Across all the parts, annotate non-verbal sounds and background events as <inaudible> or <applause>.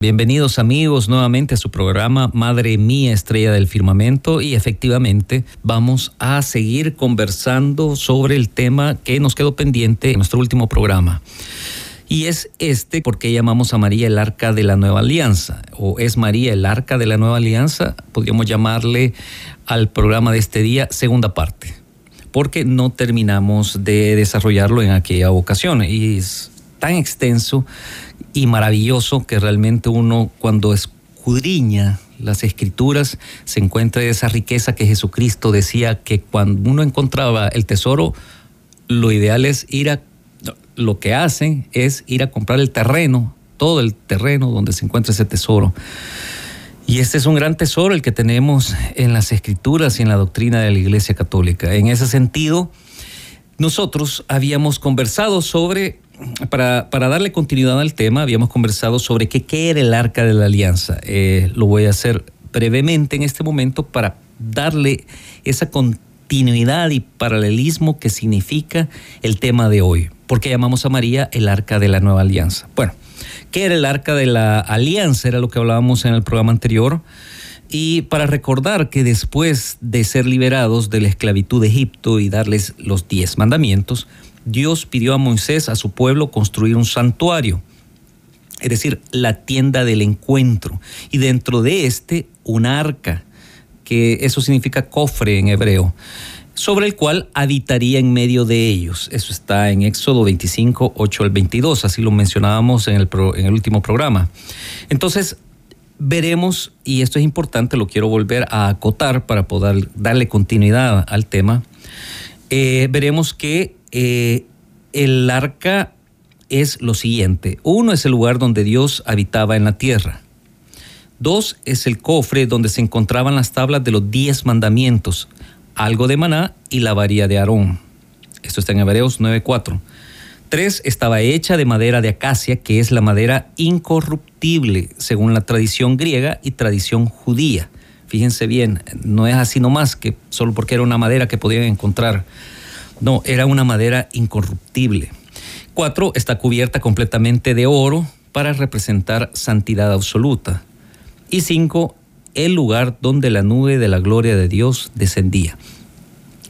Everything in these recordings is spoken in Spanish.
Bienvenidos amigos nuevamente a su programa Madre Mía Estrella del Firmamento. Y efectivamente vamos a seguir conversando sobre el tema que nos quedó pendiente en nuestro último programa. Y es este porque llamamos a María el arca de la nueva alianza, o es María el arca de la nueva alianza, podríamos llamarle al programa de este día segunda parte, porque no terminamos de desarrollarlo en aquella ocasión. Y es tan extenso y maravilloso que realmente uno cuando escudriña las escrituras se encuentra esa riqueza que Jesucristo decía que cuando uno encontraba el tesoro, lo ideal es ir a, lo que hacen es ir a comprar el terreno, todo el terreno donde se encuentra ese tesoro. Y este es un gran tesoro el que tenemos en las escrituras y en la doctrina de la Iglesia Católica. En ese sentido, nosotros habíamos conversado sobre para, darle continuidad al tema, habíamos conversado sobre qué, era el arca de la alianza. Eh, lo voy a hacer brevemente en este momento para darle esa continuidad y paralelismo que significa el tema de hoy. Porque llamamos a María el arca de la nueva alianza. Bueno, ¿qué era el arca de la alianza? Era lo que hablábamos en el programa anterior. Y para recordar que después de ser liberados de la esclavitud de Egipto y darles los diez mandamientos, Dios pidió a Moisés, a su pueblo, construir un santuario, es decir, la tienda del encuentro, y dentro de este un arca, que eso significa cofre en hebreo, sobre el cual habitaría en medio de ellos. Eso está en Éxodo 25, 8 al 22, así lo mencionábamos en el, en el último programa. Entonces, veremos, y esto es importante, lo quiero volver a acotar para poder darle continuidad al tema, eh, veremos que eh, el arca es lo siguiente. Uno es el lugar donde Dios habitaba en la tierra. Dos es el cofre donde se encontraban las tablas de los diez mandamientos, algo de maná y la varía de Aarón. Esto está en Hebreos 9.4. Tres, estaba hecha de madera de acacia, que es la madera incorruptible, según la tradición griega y tradición judía. Fíjense bien, no es así nomás que solo porque era una madera que podían encontrar no, era una madera incorruptible. Cuatro, está cubierta completamente de oro para representar santidad absoluta. Y cinco, el lugar donde la nube de la gloria de Dios descendía.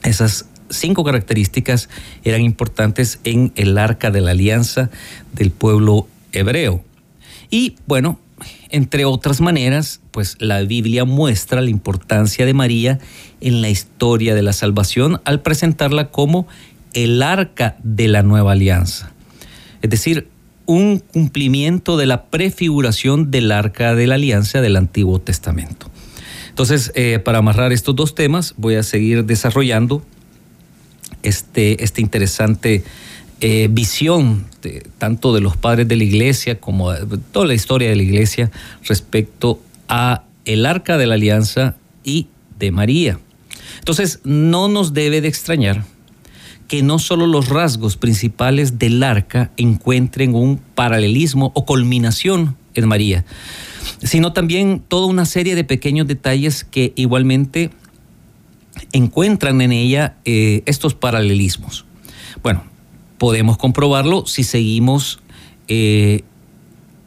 Esas cinco características eran importantes en el arca de la alianza del pueblo hebreo. Y bueno, entre otras maneras, pues la Biblia muestra la importancia de María en la historia de la salvación al presentarla como el arca de la nueva alianza. Es decir, un cumplimiento de la prefiguración del arca de la alianza del Antiguo Testamento. Entonces, eh, para amarrar estos dos temas, voy a seguir desarrollando este, este interesante eh, visión tanto de los padres de la iglesia como de toda la historia de la iglesia respecto a el arca de la alianza y de María. Entonces, no nos debe de extrañar que no solo los rasgos principales del arca encuentren un paralelismo o culminación en María, sino también toda una serie de pequeños detalles que igualmente encuentran en ella eh, estos paralelismos. Bueno, podemos comprobarlo si seguimos eh,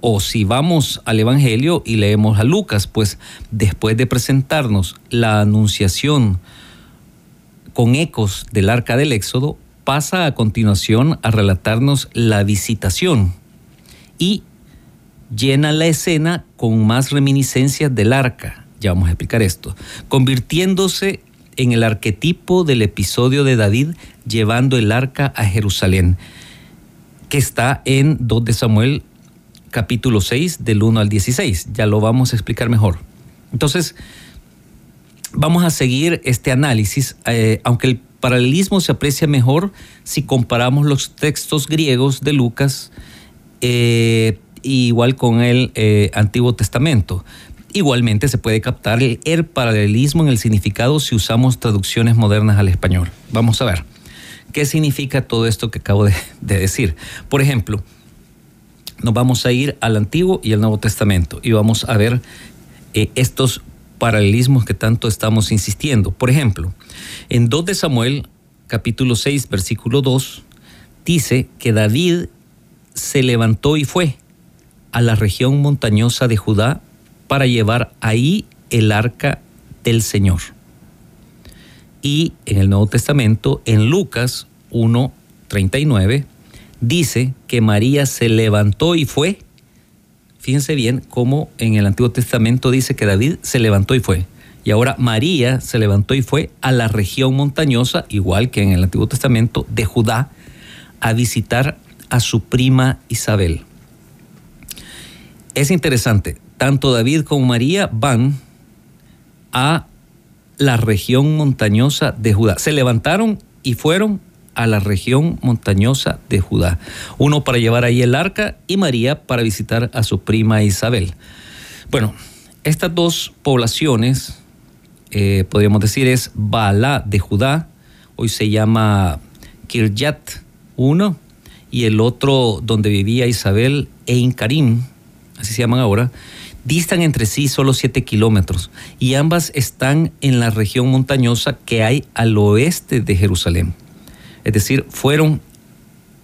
o si vamos al Evangelio y leemos a Lucas, pues después de presentarnos la anunciación con ecos del arca del Éxodo, pasa a continuación a relatarnos la visitación y llena la escena con más reminiscencias del arca. Ya vamos a explicar esto. Convirtiéndose en el arquetipo del episodio de David llevando el arca a Jerusalén, que está en 2 de Samuel capítulo 6 del 1 al 16. Ya lo vamos a explicar mejor. Entonces, vamos a seguir este análisis, eh, aunque el paralelismo se aprecia mejor si comparamos los textos griegos de Lucas, eh, igual con el eh, Antiguo Testamento. Igualmente se puede captar el, paralelismo en el significado si usamos traducciones modernas al español. Vamos a ver, ¿qué significa todo esto que acabo de, decir? Por ejemplo, nos vamos a ir al Antiguo y al Nuevo Testamento y vamos a ver eh, estos paralelismos que tanto estamos insistiendo. Por ejemplo, en 2 de Samuel, capítulo 6, versículo 2, dice que David se levantó y fue a la región montañosa de Judá para llevar ahí el arca del Señor. Y en el Nuevo Testamento, en Lucas 1.39, dice que María se levantó y fue. Fíjense bien cómo en el Antiguo Testamento dice que David se levantó y fue. Y ahora María se levantó y fue a la región montañosa, igual que en el Antiguo Testamento, de Judá, a visitar a su prima Isabel. Es interesante, tanto David como María van a la región montañosa de Judá. Se levantaron y fueron a la región montañosa de Judá. Uno para llevar ahí el arca y María para visitar a su prima Isabel. Bueno, estas dos poblaciones, eh, podríamos decir, es Baalá de Judá, hoy se llama Kirjat 1, y el otro donde vivía Isabel, Ein Karim, así se llaman ahora, distan entre sí solo 7 kilómetros y ambas están en la región montañosa que hay al oeste de Jerusalén. Es decir, fueron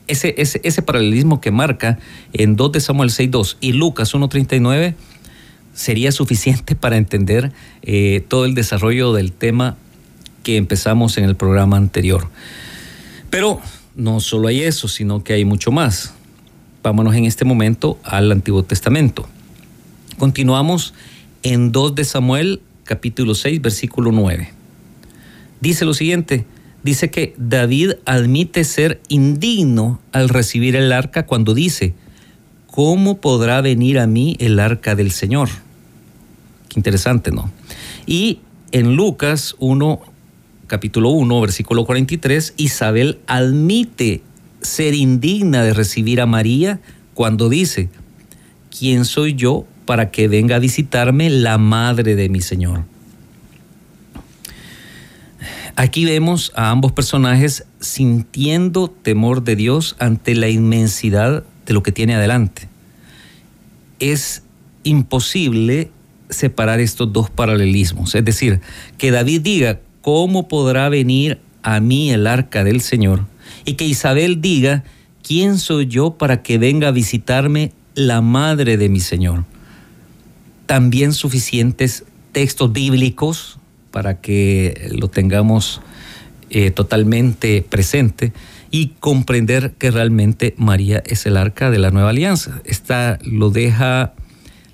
ese, ese, paralelismo que marca en 2 de Samuel 6.2 y Lucas 1.39 sería suficiente para entender eh, todo el desarrollo del tema que empezamos en el programa anterior. Pero no solo hay eso, sino que hay mucho más. Vámonos en este momento al Antiguo Testamento. Continuamos en 2 de Samuel, capítulo 6, versículo 9. Dice lo siguiente, dice que David admite ser indigno al recibir el arca cuando dice, ¿cómo podrá venir a mí el arca del Señor? Qué interesante, ¿no? Y en Lucas 1, capítulo 1, versículo 43, Isabel admite ser indigna de recibir a María cuando dice, ¿quién soy yo para que venga a visitarme la madre de mi Señor. Aquí vemos a ambos personajes sintiendo temor de Dios ante la inmensidad de lo que tiene adelante. Es imposible separar estos dos paralelismos. Es decir, que David diga, ¿cómo podrá venir a mí el arca del Señor? Y que Isabel diga, ¿quién soy yo para que venga a visitarme la madre de mi Señor? También suficientes textos bíblicos para que lo tengamos eh, totalmente presente y comprender que realmente María es el arca de la nueva alianza. Esta lo deja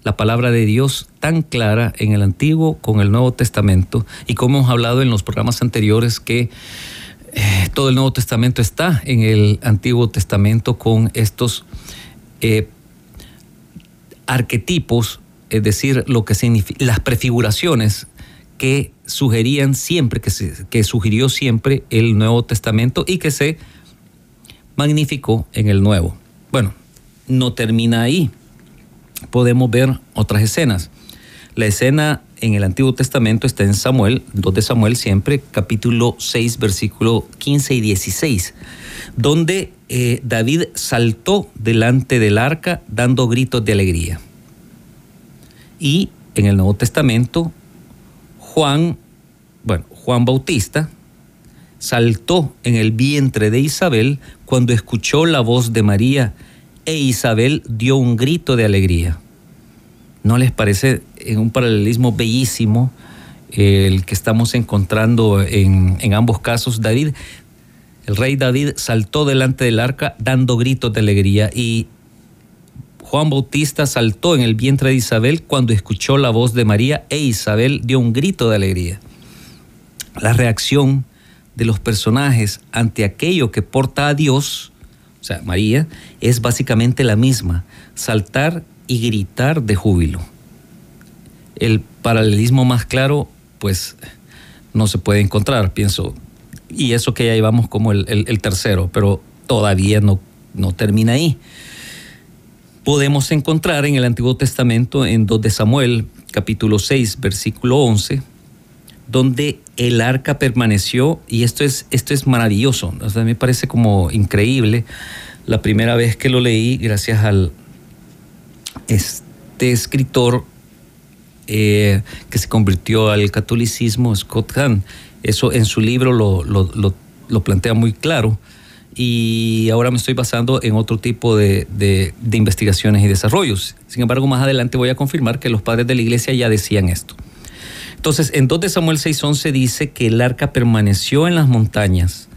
la palabra de Dios tan clara en el Antiguo con el Nuevo Testamento y como hemos hablado en los programas anteriores que eh, todo el Nuevo Testamento está en el Antiguo Testamento con estos eh, arquetipos es decir, lo que las prefiguraciones que sugerían siempre, que, que sugirió siempre el Nuevo Testamento y que se magnificó en el Nuevo. Bueno, no termina ahí. Podemos ver otras escenas. La escena en el Antiguo Testamento está en Samuel, 2 de Samuel siempre, capítulo 6, versículo 15 y 16, donde eh, David saltó delante del arca dando gritos de alegría. Y en el Nuevo Testamento, Juan, bueno, Juan Bautista saltó en el vientre de Isabel cuando escuchó la voz de María e Isabel dio un grito de alegría. ¿No les parece en un paralelismo bellísimo el que estamos encontrando en, en ambos casos? David, el rey David saltó delante del arca dando gritos de alegría y Juan Bautista saltó en el vientre de Isabel cuando escuchó la voz de María e Isabel dio un grito de alegría. La reacción de los personajes ante aquello que porta a Dios, o sea, María, es básicamente la misma, saltar y gritar de júbilo. El paralelismo más claro, pues, no se puede encontrar, pienso. Y eso que ya llevamos como el, tercero, pero todavía no, no termina ahí podemos encontrar en el Antiguo Testamento, en 2 de Samuel, capítulo 6, versículo 11, donde el arca permaneció, y esto es, esto es maravilloso, o sea, me parece como increíble. La primera vez que lo leí, gracias al este escritor eh, que se convirtió al catolicismo, Scott Hahn, eso en su libro lo, lo, plantea muy claro y ahora me estoy basando en otro tipo de, investigaciones y desarrollos. Sin embargo, más adelante voy a confirmar que los padres de la iglesia ya decían esto. Entonces, en 2 de Samuel 6:11 dice que el arca permaneció en las montañas,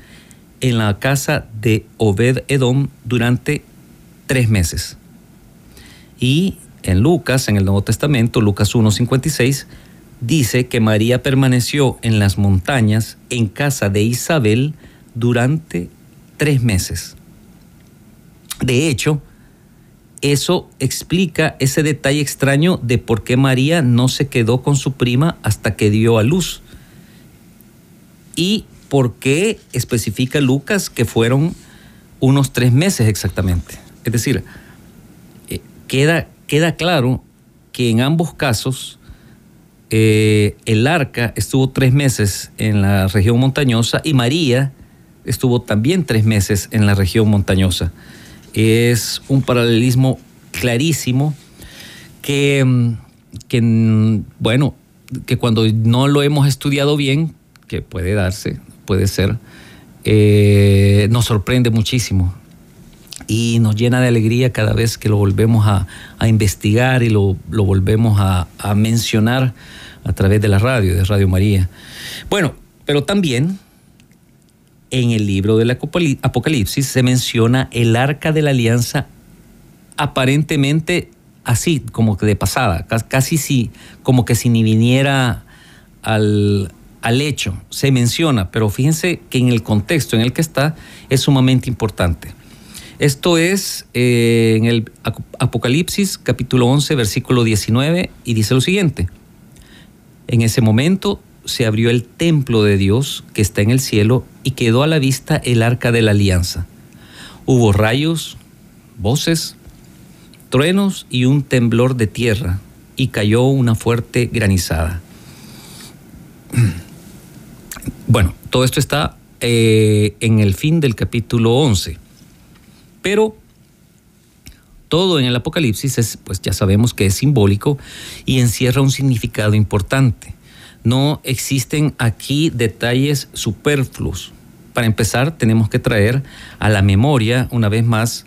en la casa de Obed Edom, durante tres meses. Y en Lucas, en el Nuevo Testamento, Lucas 1:56, dice que María permaneció en las montañas, en casa de Isabel, durante tres meses. De hecho, eso explica ese detalle extraño de por qué María no se quedó con su prima hasta que dio a luz. Y por qué especifica Lucas que fueron unos tres meses exactamente. Es decir, eh, queda, queda claro que en ambos casos eh, el arca estuvo tres meses en la región montañosa y María estuvo también tres meses en la región montañosa es un paralelismo clarísimo que, mm, que, mm, bueno, que cuando no lo hemos estudiado bien, que puede darse, puede ser, eh, nos sorprende muchísimo y nos llena de alegría cada vez que lo volvemos a, investigar y lo, volvemos a, a, mencionar a través de la radio, de Radio María. Bueno, pero también en el libro del Apocalipsis se menciona el arca de la alianza aparentemente así, como que de pasada, casi si, como que si ni viniera al, al hecho, se menciona, pero fíjense que en el contexto en el que está es sumamente importante. Esto es eh, en el Apocalipsis capítulo 11 versículo 19 y dice lo siguiente. En ese momento se abrió el templo de Dios que está en el cielo y quedó a la vista el arca de la alianza. Hubo rayos, voces, truenos y un temblor de tierra y cayó una fuerte granizada. <clears throat> Bueno, todo esto está eh, en el fin del capítulo 11, pero todo en el Apocalipsis es, pues ya sabemos que es simbólico y encierra un significado importante no existen aquí detalles superfluos. Para empezar, tenemos que traer a la memoria, una vez más,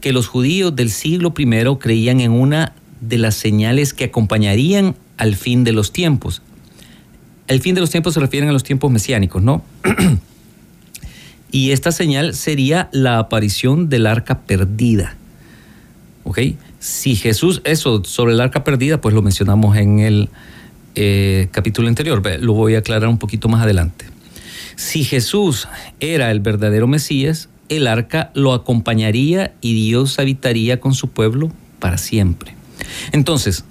que los judíos del siglo I creían en una de las señales que acompañarían al fin de los tiempos. El fin de los tiempos se refieren a los tiempos mesiánicos, ¿no? <clears throat> y esta señal sería la aparición del arca perdida. ¿Ok? Si Jesús, eso sobre el arca perdida, pues lo mencionamos en el eh, capítulo anterior, lo voy a aclarar un poquito más adelante. Si Jesús era el verdadero Mesías, el arca lo acompañaría y Dios habitaría con su pueblo para siempre. Entonces,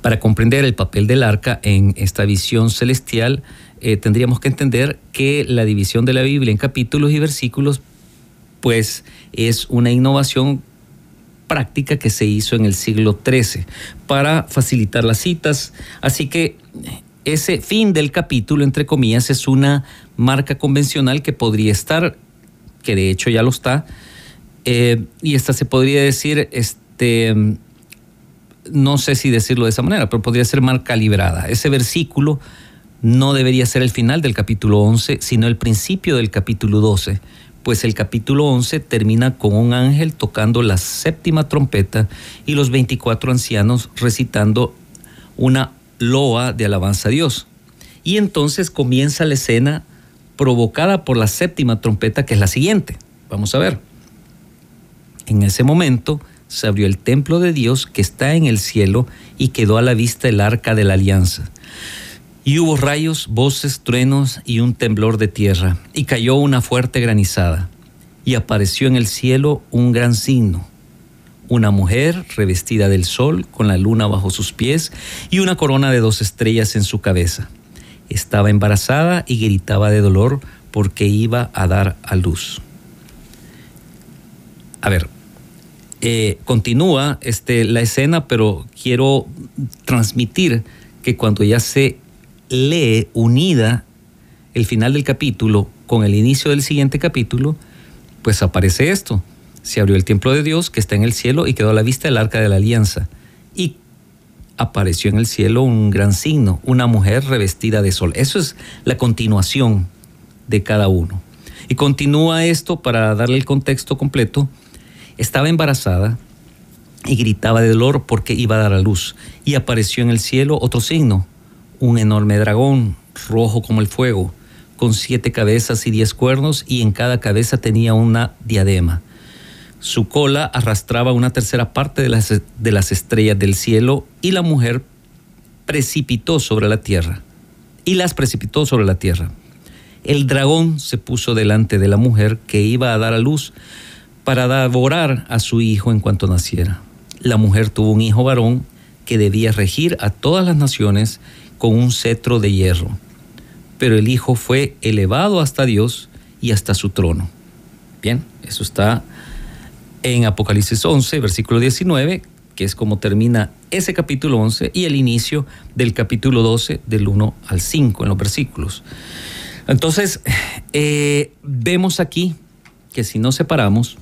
para comprender el papel del arca en esta visión celestial, eh, tendríamos que entender que la división de la Biblia en capítulos y versículos, pues es una innovación práctica que se hizo en el siglo XIII para facilitar las citas. Así que ese fin del capítulo, entre comillas, es una marca convencional que podría estar, que de hecho ya lo está, eh, y esta se podría decir, este, no sé si decirlo de esa manera, pero podría ser marca librada. Ese versículo no debería ser el final del capítulo 11, sino el principio del capítulo 12 pues el capítulo 11 termina con un ángel tocando la séptima trompeta y los 24 ancianos recitando una loa de alabanza a Dios. Y entonces comienza la escena provocada por la séptima trompeta, que es la siguiente. Vamos a ver. En ese momento se abrió el templo de Dios que está en el cielo y quedó a la vista el arca de la alianza. Y hubo rayos, voces, truenos y un temblor de tierra, y cayó una fuerte granizada, y apareció en el cielo un gran signo, una mujer revestida del sol, con la luna bajo sus pies, y una corona de dos estrellas en su cabeza. Estaba embarazada y gritaba de dolor porque iba a dar a luz. A ver, eh, continúa este, la escena, pero quiero transmitir que cuando ya se lee unida el final del capítulo con el inicio del siguiente capítulo, pues aparece esto. Se abrió el templo de Dios que está en el cielo y quedó a la vista el arca de la alianza. Y apareció en el cielo un gran signo, una mujer revestida de sol. Eso es la continuación de cada uno. Y continúa esto para darle el contexto completo estaba embarazada y gritaba de dolor porque iba a dar a luz. Y apareció en el cielo otro signo, un enorme dragón, rojo como el fuego, con siete cabezas y diez cuernos, y en cada cabeza tenía una diadema. Su cola arrastraba una tercera parte de las, de las estrellas del cielo, y la mujer precipitó sobre la tierra. Y las precipitó sobre la tierra. El dragón se puso delante de la mujer que iba a dar a luz, para devorar a su hijo en cuanto naciera. La mujer tuvo un hijo varón que debía regir a todas las naciones con un cetro de hierro. Pero el hijo fue elevado hasta Dios y hasta su trono. Bien, eso está en Apocalipsis 11, versículo 19, que es como termina ese capítulo 11 y el inicio del capítulo 12 del 1 al 5 en los versículos. Entonces, eh, vemos aquí que si nos separamos,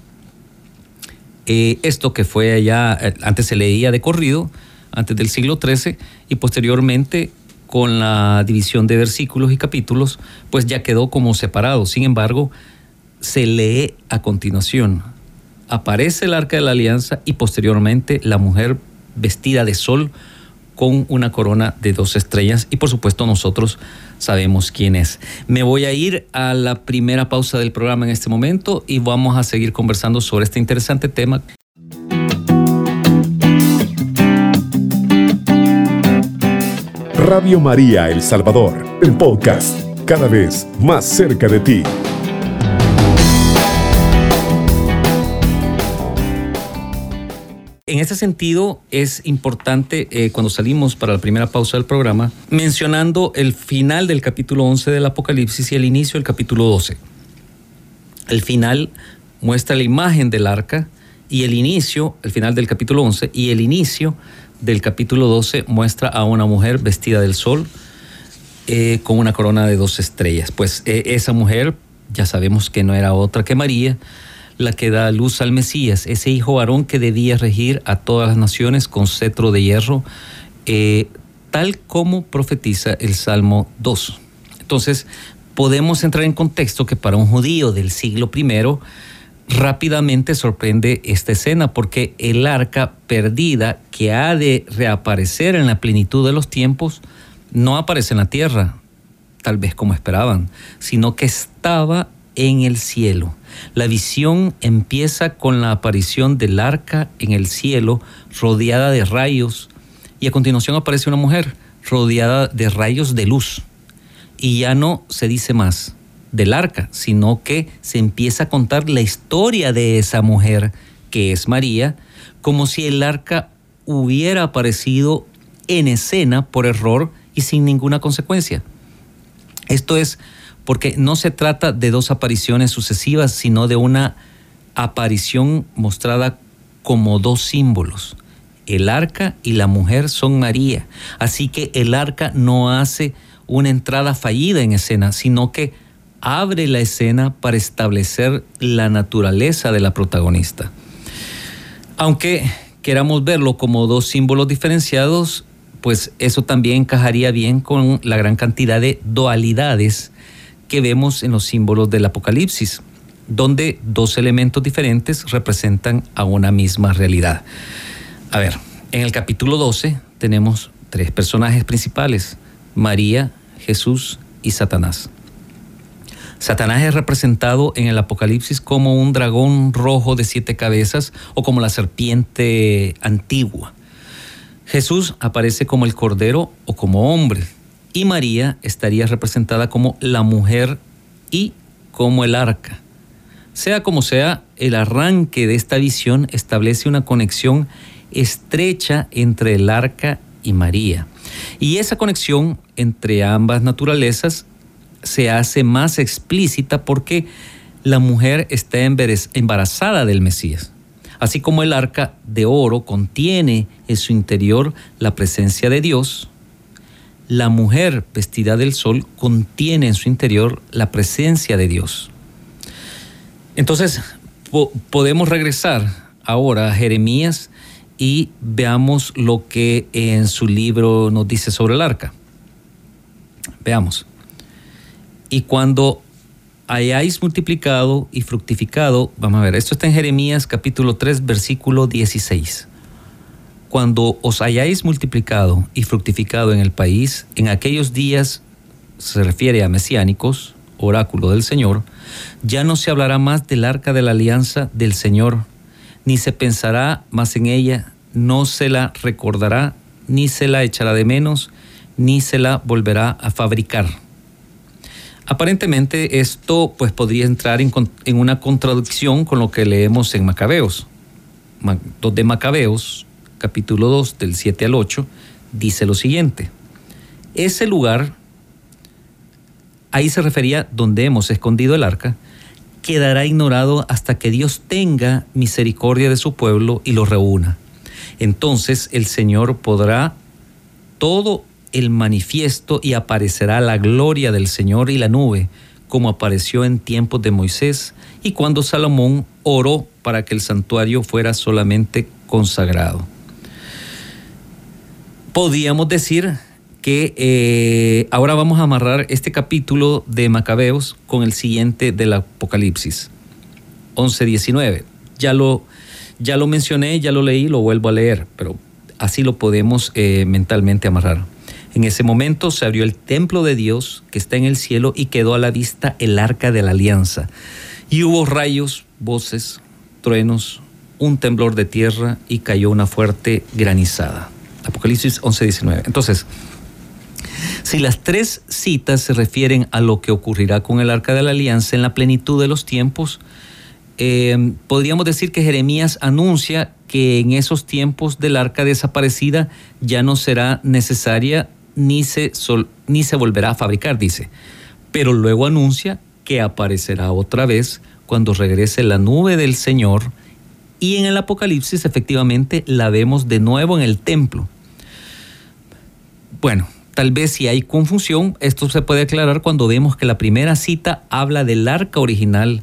eh, esto que fue allá, eh, antes se leía de corrido, antes del siglo XIII, y posteriormente con la división de versículos y capítulos, pues ya quedó como separado. Sin embargo, se lee a continuación. Aparece el arca de la alianza y posteriormente la mujer vestida de sol con una corona de dos estrellas y por supuesto nosotros sabemos quién es. Me voy a ir a la primera pausa del programa en este momento y vamos a seguir conversando sobre este interesante tema. Radio María El Salvador, el podcast, cada vez más cerca de ti. En ese sentido, es importante eh, cuando salimos para la primera pausa del programa, mencionando el final del capítulo 11 del Apocalipsis y el inicio del capítulo 12. El final muestra la imagen del arca y el inicio, el final del capítulo 11 y el inicio del capítulo 12 muestra a una mujer vestida del sol eh, con una corona de dos estrellas. Pues eh, esa mujer ya sabemos que no era otra que María, la que da luz al Mesías, ese hijo varón que debía regir a todas las naciones con cetro de hierro, eh, tal como profetiza el Salmo 2. Entonces, podemos entrar en contexto que para un judío del siglo I, rápidamente sorprende esta escena porque el arca perdida que ha de reaparecer en la plenitud de los tiempos no aparece en la tierra, tal vez como esperaban, sino que estaba en el cielo. La visión empieza con la aparición del arca en el cielo rodeada de rayos y a continuación aparece una mujer rodeada de rayos de luz. Y ya no se dice más del arca, sino que se empieza a contar la historia de esa mujer, que es María, como si el arca hubiera aparecido en escena por error y sin ninguna consecuencia. Esto es porque no se trata de dos apariciones sucesivas, sino de una aparición mostrada como dos símbolos. El arca y la mujer son María, así que el arca no hace una entrada fallida en escena, sino que abre la escena para establecer la naturaleza de la protagonista. Aunque queramos verlo como dos símbolos diferenciados, pues eso también encajaría bien con la gran cantidad de dualidades que vemos en los símbolos del Apocalipsis, donde dos elementos diferentes representan a una misma realidad. A ver, en el capítulo 12 tenemos tres personajes principales, María, Jesús y Satanás. Satanás es representado en el Apocalipsis como un dragón rojo de siete cabezas o como la serpiente antigua. Jesús aparece como el cordero o como hombre, y María estaría representada como la mujer y como el arca. Sea como sea, el arranque de esta visión establece una conexión estrecha entre el arca y María. Y esa conexión entre ambas naturalezas se hace más explícita porque la mujer está embarazada del Mesías. Así como el arca de oro contiene en su interior la presencia de Dios, la mujer vestida del sol contiene en su interior la presencia de Dios. Entonces, podemos regresar ahora a Jeremías y veamos lo que en su libro nos dice sobre el arca. Veamos. Y cuando hayáis multiplicado y fructificado, vamos a ver, esto está en Jeremías capítulo 3, versículo 16. Cuando os hayáis multiplicado y fructificado en el país, en aquellos días, se refiere a mesiánicos, oráculo del Señor, ya no se hablará más del arca de la alianza del Señor, ni se pensará más en ella, no se la recordará, ni se la echará de menos, ni se la volverá a fabricar. Aparentemente esto pues podría entrar en, una contradicción con lo que leemos en Macabeos. De Macabeos, capítulo 2, del 7 al 8, dice lo siguiente. Ese lugar, ahí se refería donde hemos escondido el arca, quedará ignorado hasta que Dios tenga misericordia de su pueblo y lo reúna. Entonces el Señor podrá todo el manifiesto y aparecerá la gloria del Señor y la nube, como apareció en tiempos de Moisés y cuando Salomón oró para que el santuario fuera solamente consagrado. Podríamos decir que eh, ahora vamos a amarrar este capítulo de Macabeos con el siguiente del Apocalipsis, 11-19. Ya lo, ya lo mencioné, ya lo leí, lo vuelvo a leer, pero así lo podemos eh, mentalmente amarrar. En ese momento se abrió el templo de Dios que está en el cielo y quedó a la vista el arca de la alianza. Y hubo rayos, voces, truenos, un temblor de tierra y cayó una fuerte granizada. Apocalipsis 11:19. Entonces, si las tres citas se refieren a lo que ocurrirá con el arca de la alianza en la plenitud de los tiempos, eh, podríamos decir que Jeremías anuncia que en esos tiempos del arca desaparecida ya no será necesaria ni se, ni se volverá a fabricar, dice. Pero luego anuncia que aparecerá otra vez cuando regrese la nube del Señor y en el Apocalipsis efectivamente la vemos de nuevo en el templo. Bueno, tal vez si hay confusión, esto se puede aclarar cuando vemos que la primera cita habla del arca original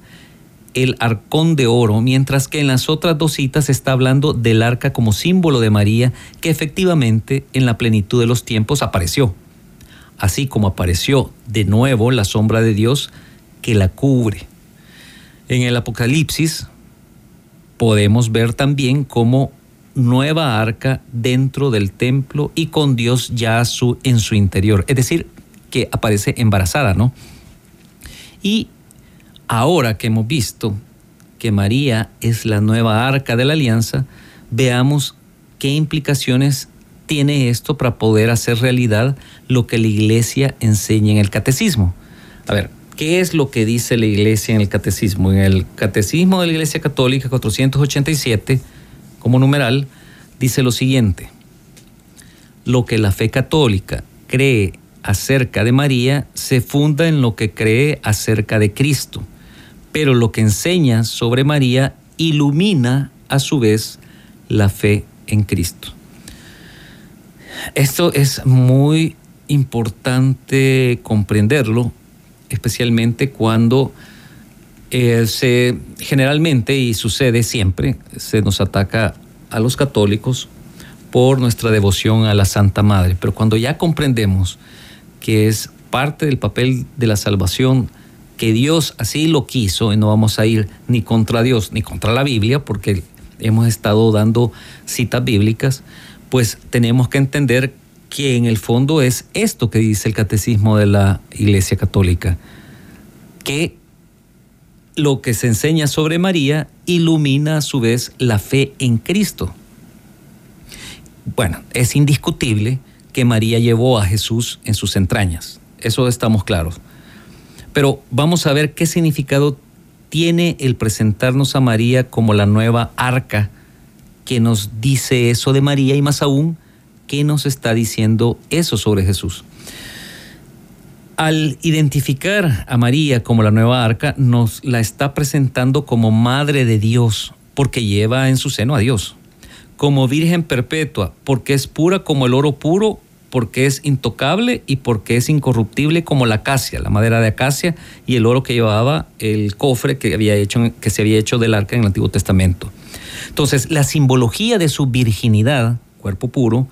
el arcón de oro, mientras que en las otras dos citas está hablando del arca como símbolo de María, que efectivamente en la plenitud de los tiempos apareció. Así como apareció de nuevo la sombra de Dios que la cubre. En el Apocalipsis podemos ver también como nueva arca dentro del templo y con Dios ya su, en su interior. Es decir, que aparece embarazada, ¿no? Y Ahora que hemos visto que María es la nueva arca de la alianza, veamos qué implicaciones tiene esto para poder hacer realidad lo que la iglesia enseña en el catecismo. A ver, ¿qué es lo que dice la iglesia en el catecismo? En el catecismo de la iglesia católica 487, como numeral, dice lo siguiente. Lo que la fe católica cree acerca de María se funda en lo que cree acerca de Cristo pero lo que enseña sobre María ilumina a su vez la fe en Cristo. Esto es muy importante comprenderlo, especialmente cuando eh, se generalmente y sucede siempre se nos ataca a los católicos por nuestra devoción a la Santa Madre, pero cuando ya comprendemos que es parte del papel de la salvación que Dios así lo quiso y no vamos a ir ni contra Dios ni contra la Biblia porque hemos estado dando citas bíblicas, pues tenemos que entender que en el fondo es esto que dice el catecismo de la Iglesia Católica, que lo que se enseña sobre María ilumina a su vez la fe en Cristo. Bueno, es indiscutible que María llevó a Jesús en sus entrañas, eso estamos claros. Pero vamos a ver qué significado tiene el presentarnos a María como la nueva arca que nos dice eso de María y más aún, ¿qué nos está diciendo eso sobre Jesús? Al identificar a María como la nueva arca, nos la está presentando como Madre de Dios, porque lleva en su seno a Dios. Como Virgen perpetua, porque es pura como el oro puro, porque es intocable y porque es incorruptible como la acacia, la madera de acacia y el oro que llevaba el cofre que, había hecho, que se había hecho del arca en el Antiguo Testamento. Entonces, la simbología de su virginidad, cuerpo puro,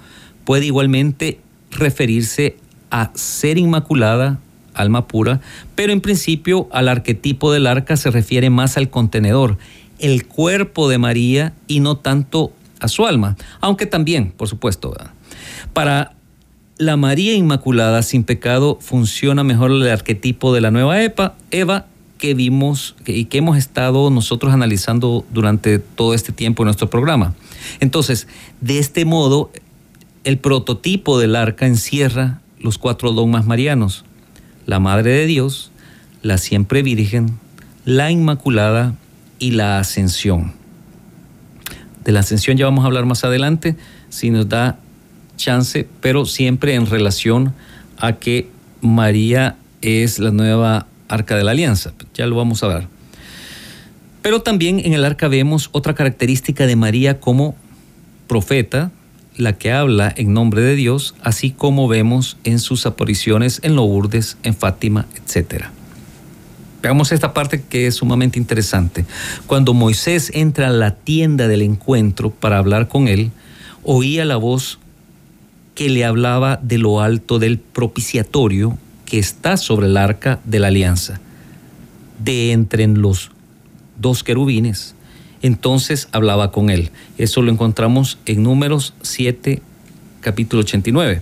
puede igualmente referirse a ser inmaculada, alma pura, pero en principio al arquetipo del arca se refiere más al contenedor, el cuerpo de María y no tanto a su alma, aunque también, por supuesto, para la María Inmaculada sin pecado funciona mejor el arquetipo de la nueva Eva que vimos y que hemos estado nosotros analizando durante todo este tiempo en nuestro programa. Entonces, de este modo, el prototipo del arca encierra los cuatro dogmas marianos, la Madre de Dios, la Siempre Virgen, la Inmaculada y la Ascensión. De la Ascensión ya vamos a hablar más adelante, si nos da chance, pero siempre en relación a que María es la nueva arca de la alianza. Ya lo vamos a ver. Pero también en el arca vemos otra característica de María como profeta, la que habla en nombre de Dios, así como vemos en sus apariciones en Lourdes, en Fátima, etc. Veamos esta parte que es sumamente interesante. Cuando Moisés entra a la tienda del encuentro para hablar con él, oía la voz que le hablaba de lo alto del propiciatorio que está sobre el arca de la alianza, de entre los dos querubines. Entonces hablaba con él. Eso lo encontramos en números 7, capítulo 89.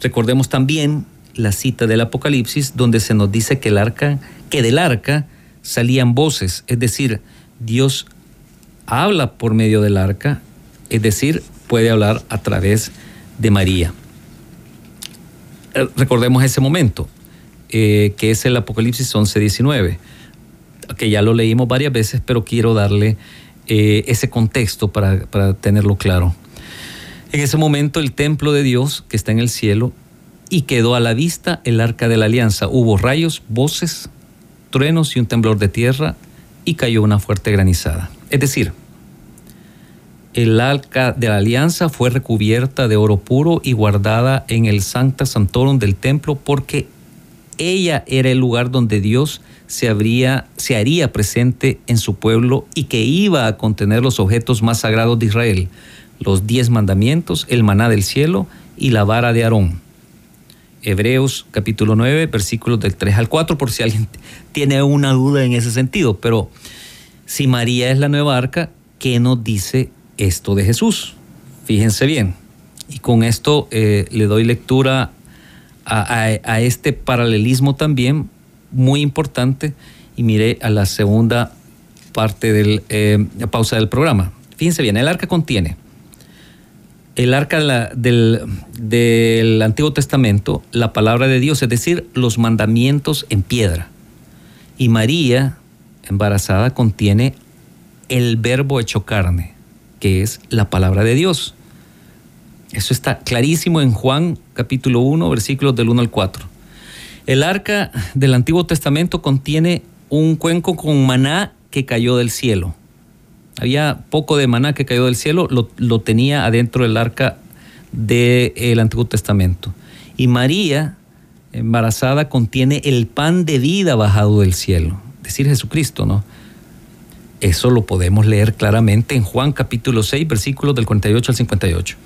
Recordemos también la cita del Apocalipsis donde se nos dice que el arca, que del arca salían voces, es decir, Dios habla por medio del arca, es decir, puede hablar a través de María. Eh, recordemos ese momento, eh, que es el Apocalipsis 11-19, que ya lo leímos varias veces, pero quiero darle eh, ese contexto para, para tenerlo claro. En ese momento el templo de Dios, que está en el cielo, y quedó a la vista el arca de la alianza. Hubo rayos, voces, truenos y un temblor de tierra, y cayó una fuerte granizada. Es decir, el arca de la alianza fue recubierta de oro puro y guardada en el Sancta Santorum del templo porque ella era el lugar donde Dios se, habría, se haría presente en su pueblo y que iba a contener los objetos más sagrados de Israel, los diez mandamientos, el maná del cielo y la vara de Aarón. Hebreos capítulo 9, versículos del 3 al 4, por si alguien <laughs> tiene una duda en ese sentido. Pero si María es la nueva arca, ¿qué nos dice esto de Jesús. Fíjense bien. Y con esto eh, le doy lectura a, este paralelismo también muy importante y mire a la segunda parte de eh, pausa del programa. Fíjense bien, el arca contiene el arca del, del Antiguo Testamento, la palabra de Dios, es decir, los mandamientos en piedra. Y María, embarazada, contiene el verbo hecho carne, que es la palabra de Dios. Eso está clarísimo en Juan capítulo 1, versículos del 1 al 4. El arca del Antiguo Testamento contiene un cuenco con maná que cayó del cielo. Había poco de maná que cayó del cielo, lo, tenía adentro del arca del Antiguo Testamento. Y María, embarazada, contiene el pan de vida bajado del cielo, es decir, Jesucristo, ¿no? Eso lo podemos leer claramente en Juan capítulo 6, versículos del 48 al 58.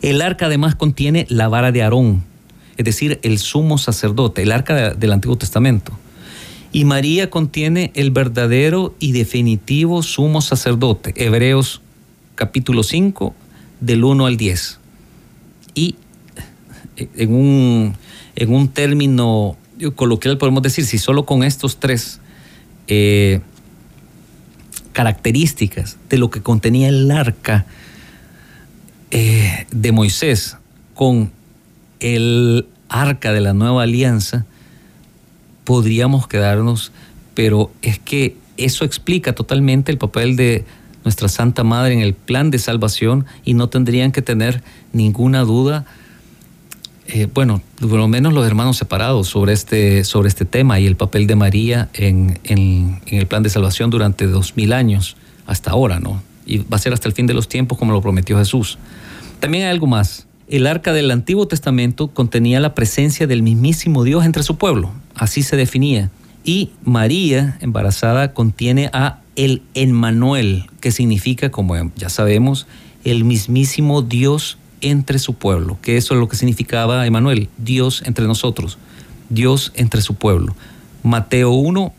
El arca además contiene la vara de Aarón, es decir, el sumo sacerdote, el arca del Antiguo Testamento. Y María contiene el verdadero y definitivo sumo sacerdote, Hebreos capítulo 5, del 1 al 10. Y en un, en un término coloquial podemos decir, si solo con estos tres eh, características de lo que contenía el arca eh, de Moisés con el arca de la nueva alianza, podríamos quedarnos, pero es que eso explica totalmente el papel de nuestra Santa Madre en el plan de salvación y no tendrían que tener ninguna duda eh, bueno, por lo menos los hermanos separados sobre este, sobre este tema y el papel de María en, el plan de salvación durante dos mil años, hasta ahora, ¿no? Y va a ser hasta el fin de los tiempos como lo prometió Jesús. También hay algo más. El arca del Antiguo Testamento contenía la presencia del mismísimo Dios entre su pueblo, así se definía. Y María, embarazada, contiene a el Emmanuel, que significa, como ya sabemos, el mismísimo Dios entre su pueblo, que eso es lo que significaba Emmanuel, Dios entre nosotros, Dios entre su pueblo. Mateo 1,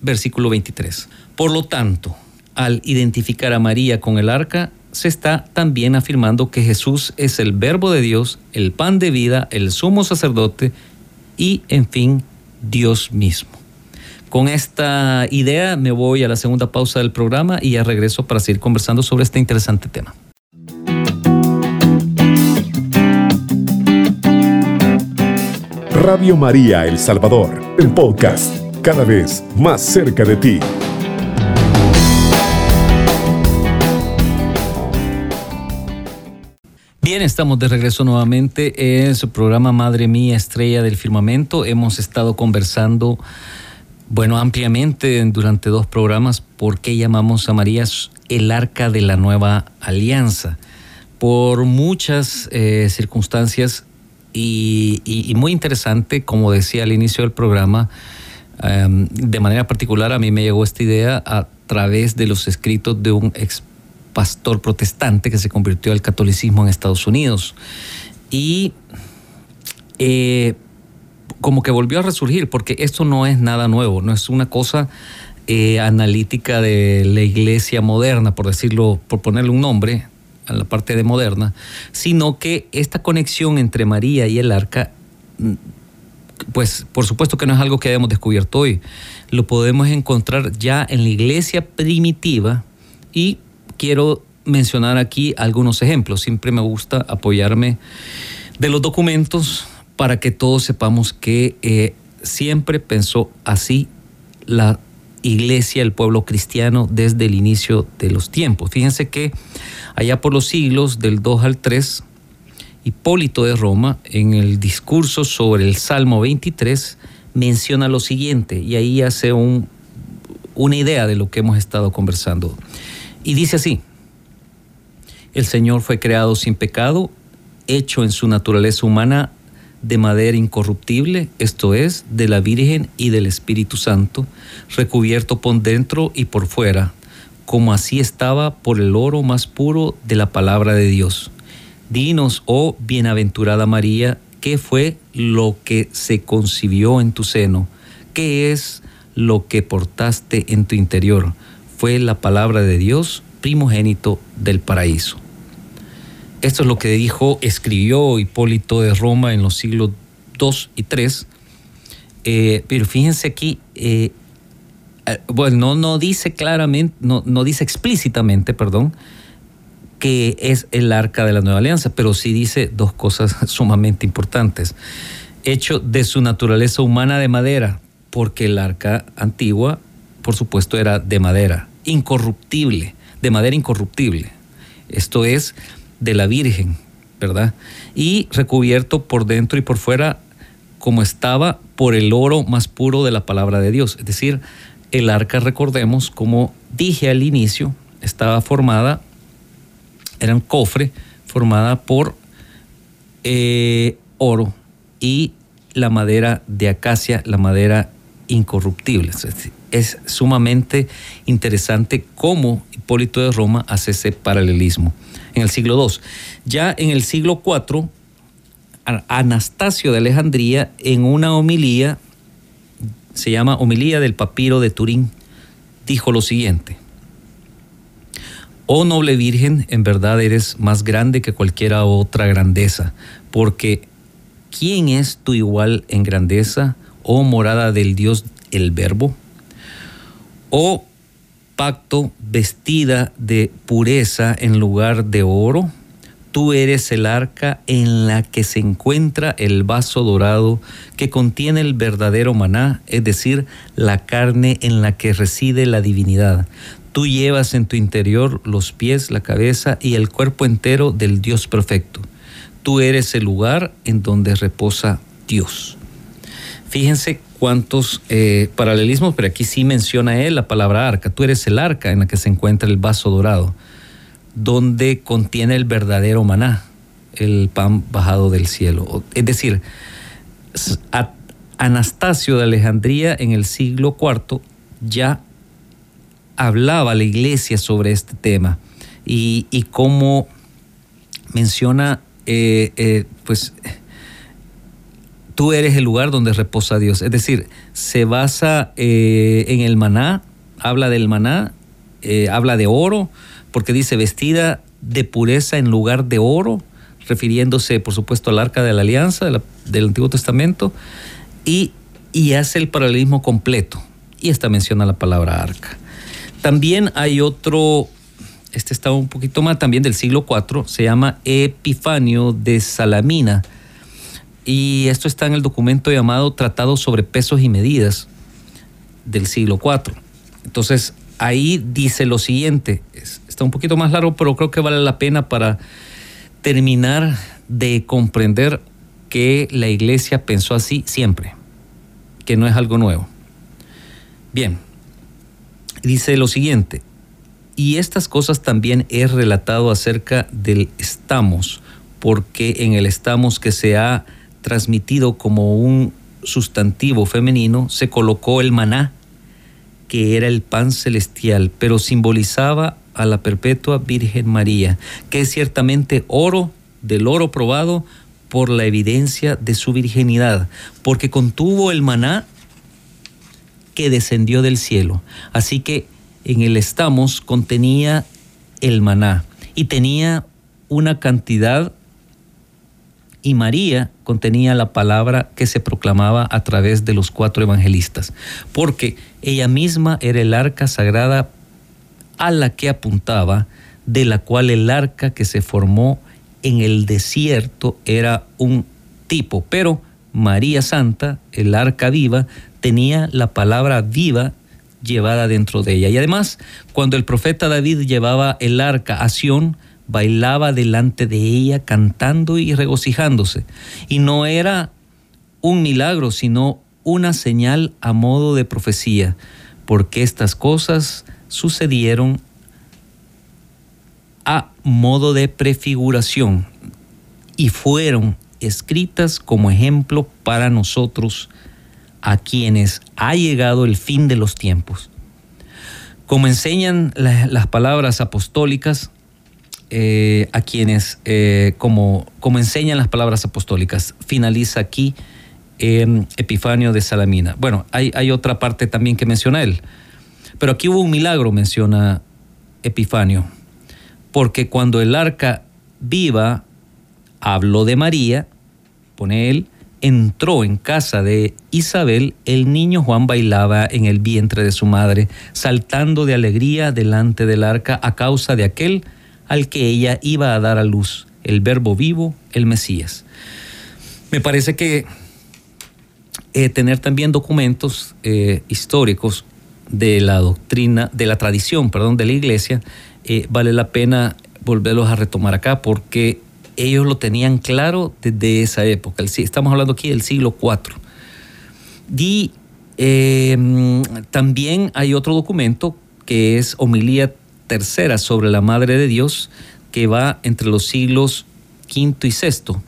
versículo 23. Por lo tanto, al identificar a María con el arca, se está también afirmando que Jesús es el verbo de Dios, el pan de vida, el sumo sacerdote y, en fin, Dios mismo. Con esta idea me voy a la segunda pausa del programa y ya regreso para seguir conversando sobre este interesante tema. Radio María El Salvador, el podcast, cada vez más cerca de ti. Bien, estamos de regreso nuevamente en su programa Madre Mía, Estrella del Firmamento. Hemos estado conversando, bueno, ampliamente durante dos programas por qué llamamos a María el arca de la nueva alianza. Por muchas eh, circunstancias y, muy interesante, como decía al inicio del programa, em, de manera particular a mí me llegó esta idea a través de los escritos de un ex pastor protestante que se convirtió al catolicismo en Estados Unidos. Y eh, como que volvió a resurgir, porque esto no es nada nuevo, no es una cosa eh, analítica de la iglesia moderna, por decirlo, por ponerle un nombre a la parte de moderna, sino que esta conexión entre María y el arca, mm, pues por supuesto que no es algo que hayamos descubierto hoy, lo podemos encontrar ya en la iglesia primitiva y quiero mencionar aquí algunos ejemplos. Siempre me gusta apoyarme de los documentos para que todos sepamos que eh, siempre pensó así la iglesia, el pueblo cristiano desde el inicio de los tiempos. Fíjense que allá por los siglos del 2 al 3, Hipólito de Roma, en el discurso sobre el Salmo 23, menciona lo siguiente, y ahí hace un, una idea de lo que hemos estado conversando. Y dice así, el Señor fue creado sin pecado, hecho en su naturaleza humana de madera incorruptible, esto es, de la Virgen y del Espíritu Santo, recubierto por dentro y por fuera, como así estaba por el oro más puro de la palabra de Dios. Dinos, oh bienaventurada María, ¿qué fue lo que se concibió en tu seno? ¿Qué es lo que portaste en tu interior? fue la palabra de Dios, primogénito del paraíso. Esto es lo que dijo, escribió Hipólito de Roma en los siglos II y III. Eh, pero fíjense aquí, eh, eh, bueno, no, dice claramente, no, no dice explícitamente, perdón, que es el arca de la nueva alianza, pero sí dice dos cosas <laughs> sumamente importantes. Hecho de su naturaleza humana de madera, porque el arca antigua, por supuesto, era de madera incorruptible, de madera incorruptible. Esto es de la Virgen, ¿verdad? Y recubierto por dentro y por fuera como estaba por el oro más puro de la palabra de Dios. Es decir, el arca, recordemos, como dije al inicio, estaba formada, era un cofre formada por eh, oro y la madera de acacia, la madera incorruptible. Es decir, es sumamente interesante cómo Hipólito de Roma hace ese paralelismo en el siglo II. Ya en el siglo IV, Anastasio de Alejandría, en una homilía, se llama Homilía del Papiro de Turín, dijo lo siguiente. Oh noble Virgen, en verdad eres más grande que cualquiera otra grandeza, porque ¿quién es tu igual en grandeza, oh morada del Dios el Verbo? O pacto vestida de pureza en lugar de oro. Tú eres el arca en la que se encuentra el vaso dorado que contiene el verdadero maná, es decir, la carne en la que reside la divinidad. Tú llevas en tu interior los pies, la cabeza y el cuerpo entero del Dios perfecto. Tú eres el lugar en donde reposa Dios. Fíjense cuantos eh, paralelismos, pero aquí sí menciona él la palabra arca. Tú eres el arca en la que se encuentra el vaso dorado, donde contiene el verdadero maná, el pan bajado del cielo. Es decir, Anastasio de Alejandría en el siglo IV ya hablaba a la iglesia sobre este tema y, cómo menciona, eh, eh, pues, tú eres el lugar donde reposa Dios. Es decir, se basa eh, en el maná, habla del maná, habla de oro, porque dice vestida de pureza en lugar de oro, refiriéndose, por supuesto, al arca de la alianza del Antiguo Testamento, y, y hace el paralelismo completo. Y esta menciona la palabra arca. También hay otro, este está un poquito más también del siglo IV, se llama Epifanio de Salamina. Y esto está en el documento llamado Tratado sobre Pesos y Medidas del siglo IV. Entonces, ahí dice lo siguiente, está un poquito más largo, pero creo que vale la pena para terminar de comprender que la iglesia pensó así siempre, que no es algo nuevo. Bien, dice lo siguiente, y estas cosas también he relatado acerca del estamos, porque en el estamos que se ha transmitido como un sustantivo femenino se colocó el maná, que era el pan celestial, pero simbolizaba a la perpetua Virgen María, que es ciertamente oro del oro probado por la evidencia de su virginidad, porque contuvo el maná que descendió del cielo. Así que en el estamos contenía el maná y tenía una cantidad y María contenía la palabra que se proclamaba a través de los cuatro evangelistas, porque ella misma era el arca sagrada a la que apuntaba, de la cual el arca que se formó en el desierto era un tipo, pero María Santa, el arca viva, tenía la palabra viva llevada dentro de ella. Y además, cuando el profeta David llevaba el arca a Sión, bailaba delante de ella cantando y regocijándose. Y no era un milagro, sino una señal a modo de profecía, porque estas cosas sucedieron a modo de prefiguración y fueron escritas como ejemplo para nosotros a quienes ha llegado el fin de los tiempos. Como enseñan las palabras apostólicas, eh, a quienes, eh, como, como enseñan las palabras apostólicas, finaliza aquí Epifanio de Salamina. Bueno, hay, hay otra parte también que menciona él, pero aquí hubo un milagro, menciona Epifanio, porque cuando el arca viva habló de María, pone él, entró en casa de Isabel, el niño Juan bailaba en el vientre de su madre, saltando de alegría delante del arca a causa de aquel al que ella iba a dar a luz, el verbo vivo, el Mesías. Me parece que eh, tener también documentos eh, históricos de la doctrina, de la tradición, perdón, de la iglesia, eh, vale la pena volverlos a retomar acá porque ellos lo tenían claro desde esa época. Estamos hablando aquí del siglo IV. Y em, también hay otro documento que es homilía tercera sobre la Madre de Dios que va entre los siglos V y VI.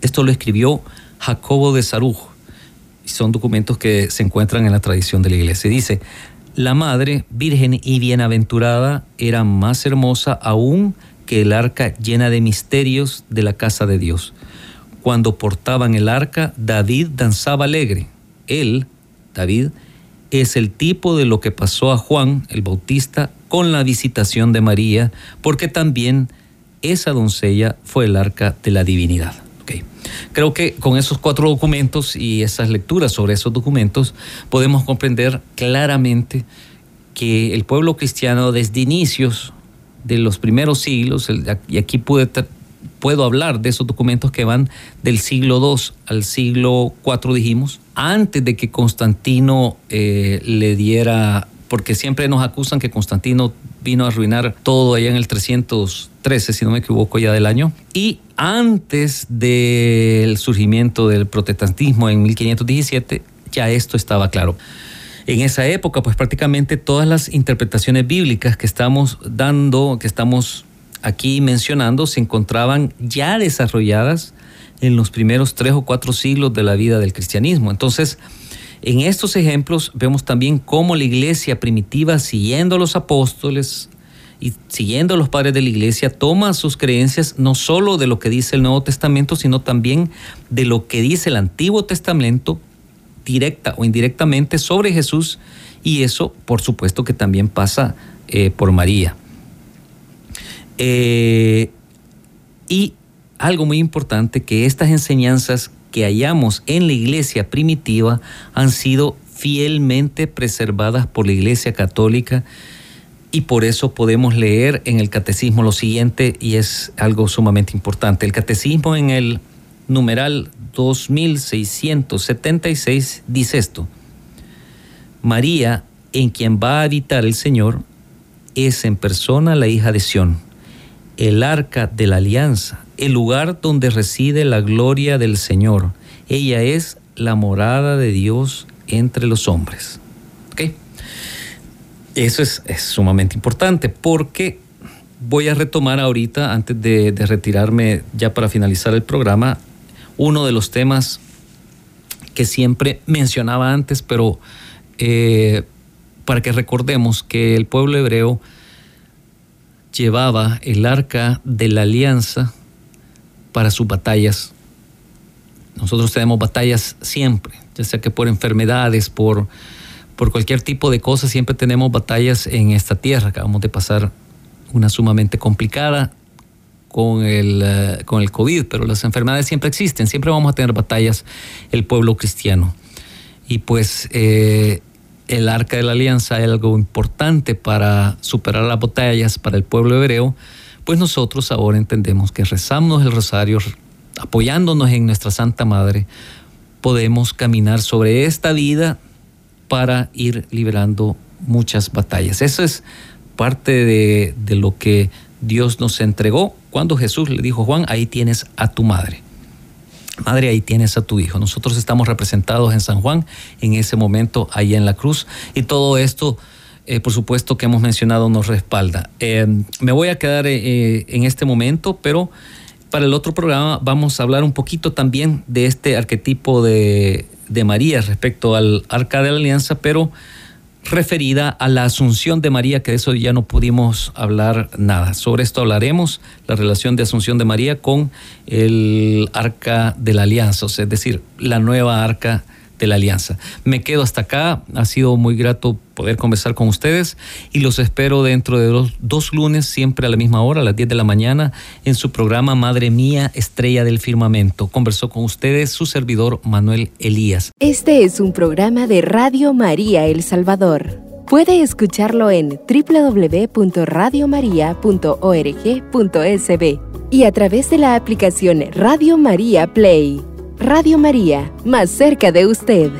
Esto lo escribió Jacobo de Saruj. Son documentos que se encuentran en la tradición de la iglesia. Dice, la Madre, virgen y bienaventurada, era más hermosa aún que el arca llena de misterios de la casa de Dios. Cuando portaban el arca, David danzaba alegre. Él, David, es el tipo de lo que pasó a Juan el Bautista con la visitación de María, porque también esa doncella fue el arca de la divinidad. Creo que con esos cuatro documentos y esas lecturas sobre esos documentos podemos comprender claramente que el pueblo cristiano desde inicios de los primeros siglos, y aquí puedo hablar de esos documentos que van del siglo II al siglo IV, dijimos, antes de que Constantino eh, le diera, porque siempre nos acusan que Constantino vino a arruinar todo allá en el 313, si no me equivoco ya del año, y antes del surgimiento del protestantismo en 1517, ya esto estaba claro. En esa época, pues prácticamente todas las interpretaciones bíblicas que estamos dando, que estamos aquí mencionando, se encontraban ya desarrolladas en los primeros tres o cuatro siglos de la vida del cristianismo. Entonces, en estos ejemplos vemos también cómo la iglesia primitiva, siguiendo a los apóstoles y siguiendo a los padres de la iglesia, toma sus creencias no solo de lo que dice el Nuevo Testamento, sino también de lo que dice el Antiguo Testamento, directa o indirectamente, sobre Jesús, y eso, por supuesto, que también pasa eh, por María. Eh, y algo muy importante, que estas enseñanzas que hallamos en la iglesia primitiva han sido fielmente preservadas por la iglesia católica y por eso podemos leer en el catecismo lo siguiente y es algo sumamente importante. El catecismo en el numeral 2676 dice esto. María, en quien va a habitar el Señor, es en persona la hija de Sión, el arca de la alianza, el lugar donde reside la gloria del Señor. Ella es la morada de Dios entre los hombres. Eso es, sumamente importante porque voy a retomar ahorita, antes de, retirarme ya para finalizar el programa, uno de los temas que siempre mencionaba antes, pero eh, para que recordemos que el pueblo hebreo llevaba el arca de la alianza para sus batallas. Nosotros tenemos batallas siempre, ya sea que por enfermedades, por, por cualquier tipo de cosas, siempre tenemos batallas en esta tierra. Acabamos de pasar una sumamente complicada con el, eh, con el COVID, pero las enfermedades siempre existen, siempre vamos a tener batallas el pueblo cristiano. Y pues eh, el arca de la alianza es algo importante para superar las batallas para el pueblo hebreo, pues nosotros ahora entendemos que rezamos el rosario, apoyándonos en nuestra Santa Madre, podemos caminar sobre esta vida para ir liberando muchas batallas. Eso es parte de, de lo que Dios nos entregó cuando Jesús le dijo, Juan, ahí tienes a tu madre. Madre, ahí tienes a tu hijo. Nosotros estamos representados en San Juan en ese momento, ahí en la cruz. Y todo esto eh, por supuesto, que hemos mencionado nos respalda. Eh, me voy a quedar eh, en este momento, pero para el otro programa vamos a hablar un poquito también de este arquetipo de, de María respecto al arca de la alianza, pero referida a la asunción de María, que de eso ya no pudimos hablar nada. Sobre esto hablaremos, la relación de asunción de María con el arca de la alianza, es decir, la nueva arca de la alianza. Me quedo hasta acá, ha sido muy grato poder conversar con ustedes y los espero dentro de los dos lunes, siempre a la misma hora, a las 10 de la mañana, en su programa Madre Mía, Estrella del Firmamento. Conversó con ustedes su servidor Manuel Elías. Este es un programa de Radio María El Salvador. Puede escucharlo en www.radiomaria.org.sb y a través de la aplicación Radio María Play. Radio María, más cerca de usted.